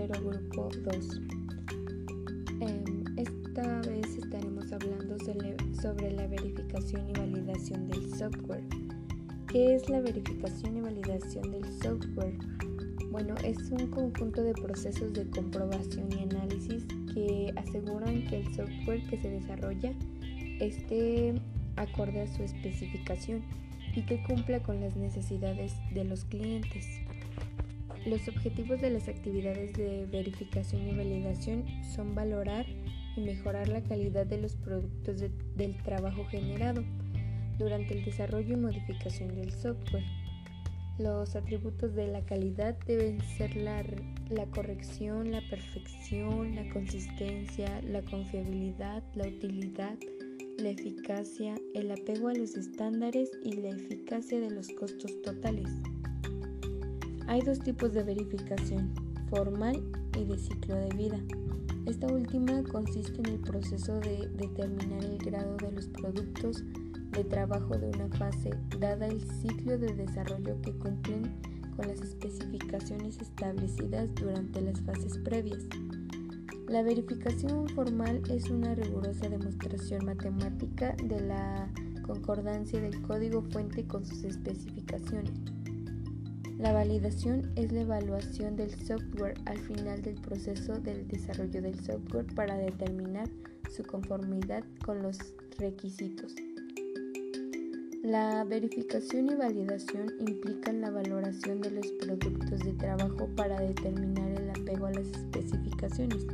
tercero grupo 2. Em, esta vez estaremos hablando sobre la verificación y validación del software. ¿Qué es la verificación y validación del software? Bueno, es un conjunto de procesos de comprobación y análisis que aseguran que el software que se desarrolla esté acorde a su especificación y que cumpla con las necesidades de los clientes. Los objetivos de las actividades de verificación y validación son valorar y mejorar la calidad de los productos del trabajo generado durante el desarrollo y modificación del software. Los atributos de la calidad deben ser la, la, corrección, la perfección, la consistencia, la confiabilidad, la utilidad, la eficacia, el apego a los estándares y la eficacia de los costos totales. Hay dos tipos de verificación, formal y de ciclo de vida. Esta última consiste en el proceso de determinar el grado de los productos de trabajo de una fase, dada el ciclo de desarrollo que cumplen con las especificaciones establecidas durante las fases previas. La verificación formal es una rigurosa demostración matemática de la concordancia del código fuente con sus especificaciones. La validación es la evaluación del software al final del proceso del desarrollo del software para determinar su conformidad con los requisitos. La verificación y validación implican la valoración de los productos de trabajo para determinar el apego a las especificaciones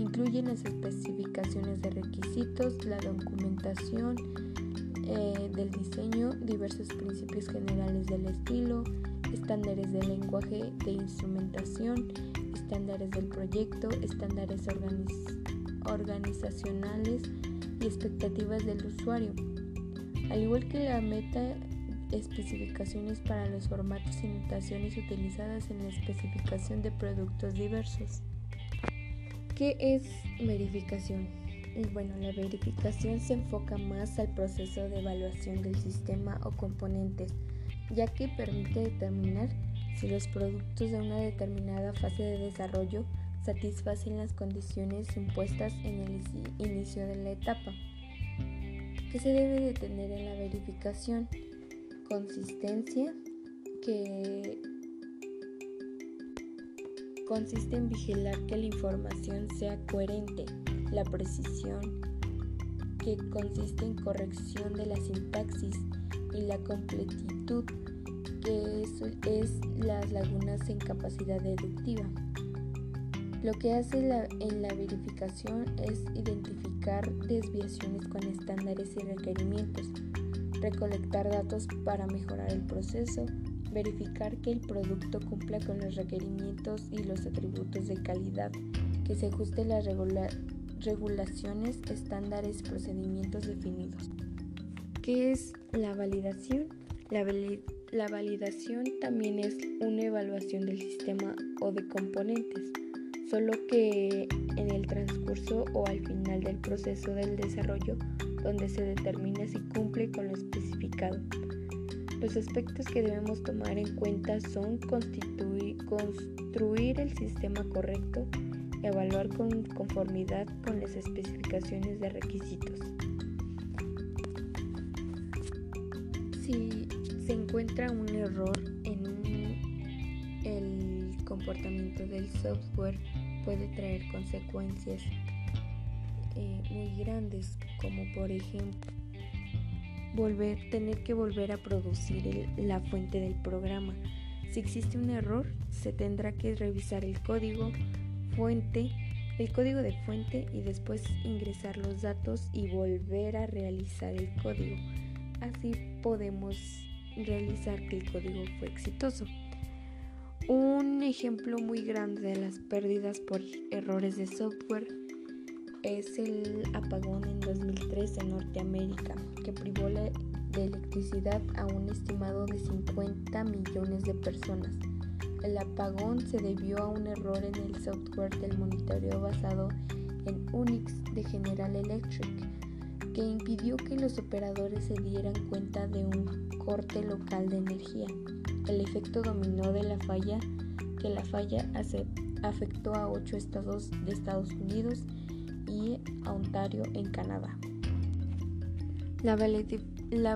Incluyen las especificaciones de requisitos, la documentación eh, del diseño, diversos principios generales del estilo, estándares del lenguaje de instrumentación, estándares del proyecto, estándares organizacionales y expectativas del usuario. Al igual que la meta especificaciones para los formatos y notaciones utilizadas en la especificación de productos diversos. ¿Qué es verificación? Bueno, la verificación se enfoca más al proceso de evaluación del sistema o componentes, ya que permite determinar si los productos de una determinada fase de desarrollo satisfacen las condiciones impuestas en el inicio de la etapa. ¿Qué se debe de tener en la verificación? Consistencia, que consiste en vigilar que la información sea coherente, la precisión, que consiste en corrección de la sintaxis y la completitud, que es, las lagunas en capacidad deductiva. Lo que hace en la verificación es identificar desviaciones con estándares y requerimientos, recolectar datos para mejorar el proceso, verificar que el producto cumpla con los requerimientos y los atributos de calidad, que se ajuste las regulaciones, estándares procedimientos definidos. ¿Qué es la validación? La, la validación también es una evaluación del sistema o de componentes, solo que en el transcurso o al final del proceso del desarrollo donde se determina si cumple con lo especificado. Los aspectos que debemos tomar en cuenta son construir el sistema correcto, evaluar con conformidad con las especificaciones de requisitos. Si se encuentra un error en el comportamiento del software, puede traer consecuencias eh, muy grandes, como por ejemplo volver, tener que volver a producir la fuente del programa. Si existe un error, se tendrá que revisar el código fuente, el código de fuente y después ingresar los datos y volver a realizar el código. Así podemos realizar que el código fue exitoso. Un ejemplo muy grande de las pérdidas por errores de software es el apagón en 2003 en Norteamérica, que privó de electricidad a un estimado de 50 millones de personas. El apagón se debió a un error en el software del monitoreo basado en Unix de General Electric, que impidió que los operadores se dieran cuenta de un corte local de energía. El efecto dominó de la falla que la falla afectó a ocho estados de Estados Unidos y a Ontario en Canadá. La,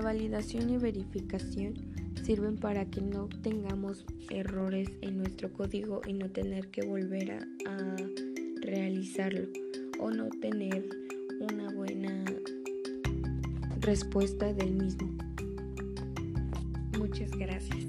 validación y verificación sirven para que no tengamos errores en nuestro código y no tener que volver a, a realizarlo o no tener una buena respuesta del mismo. Muchas gracias.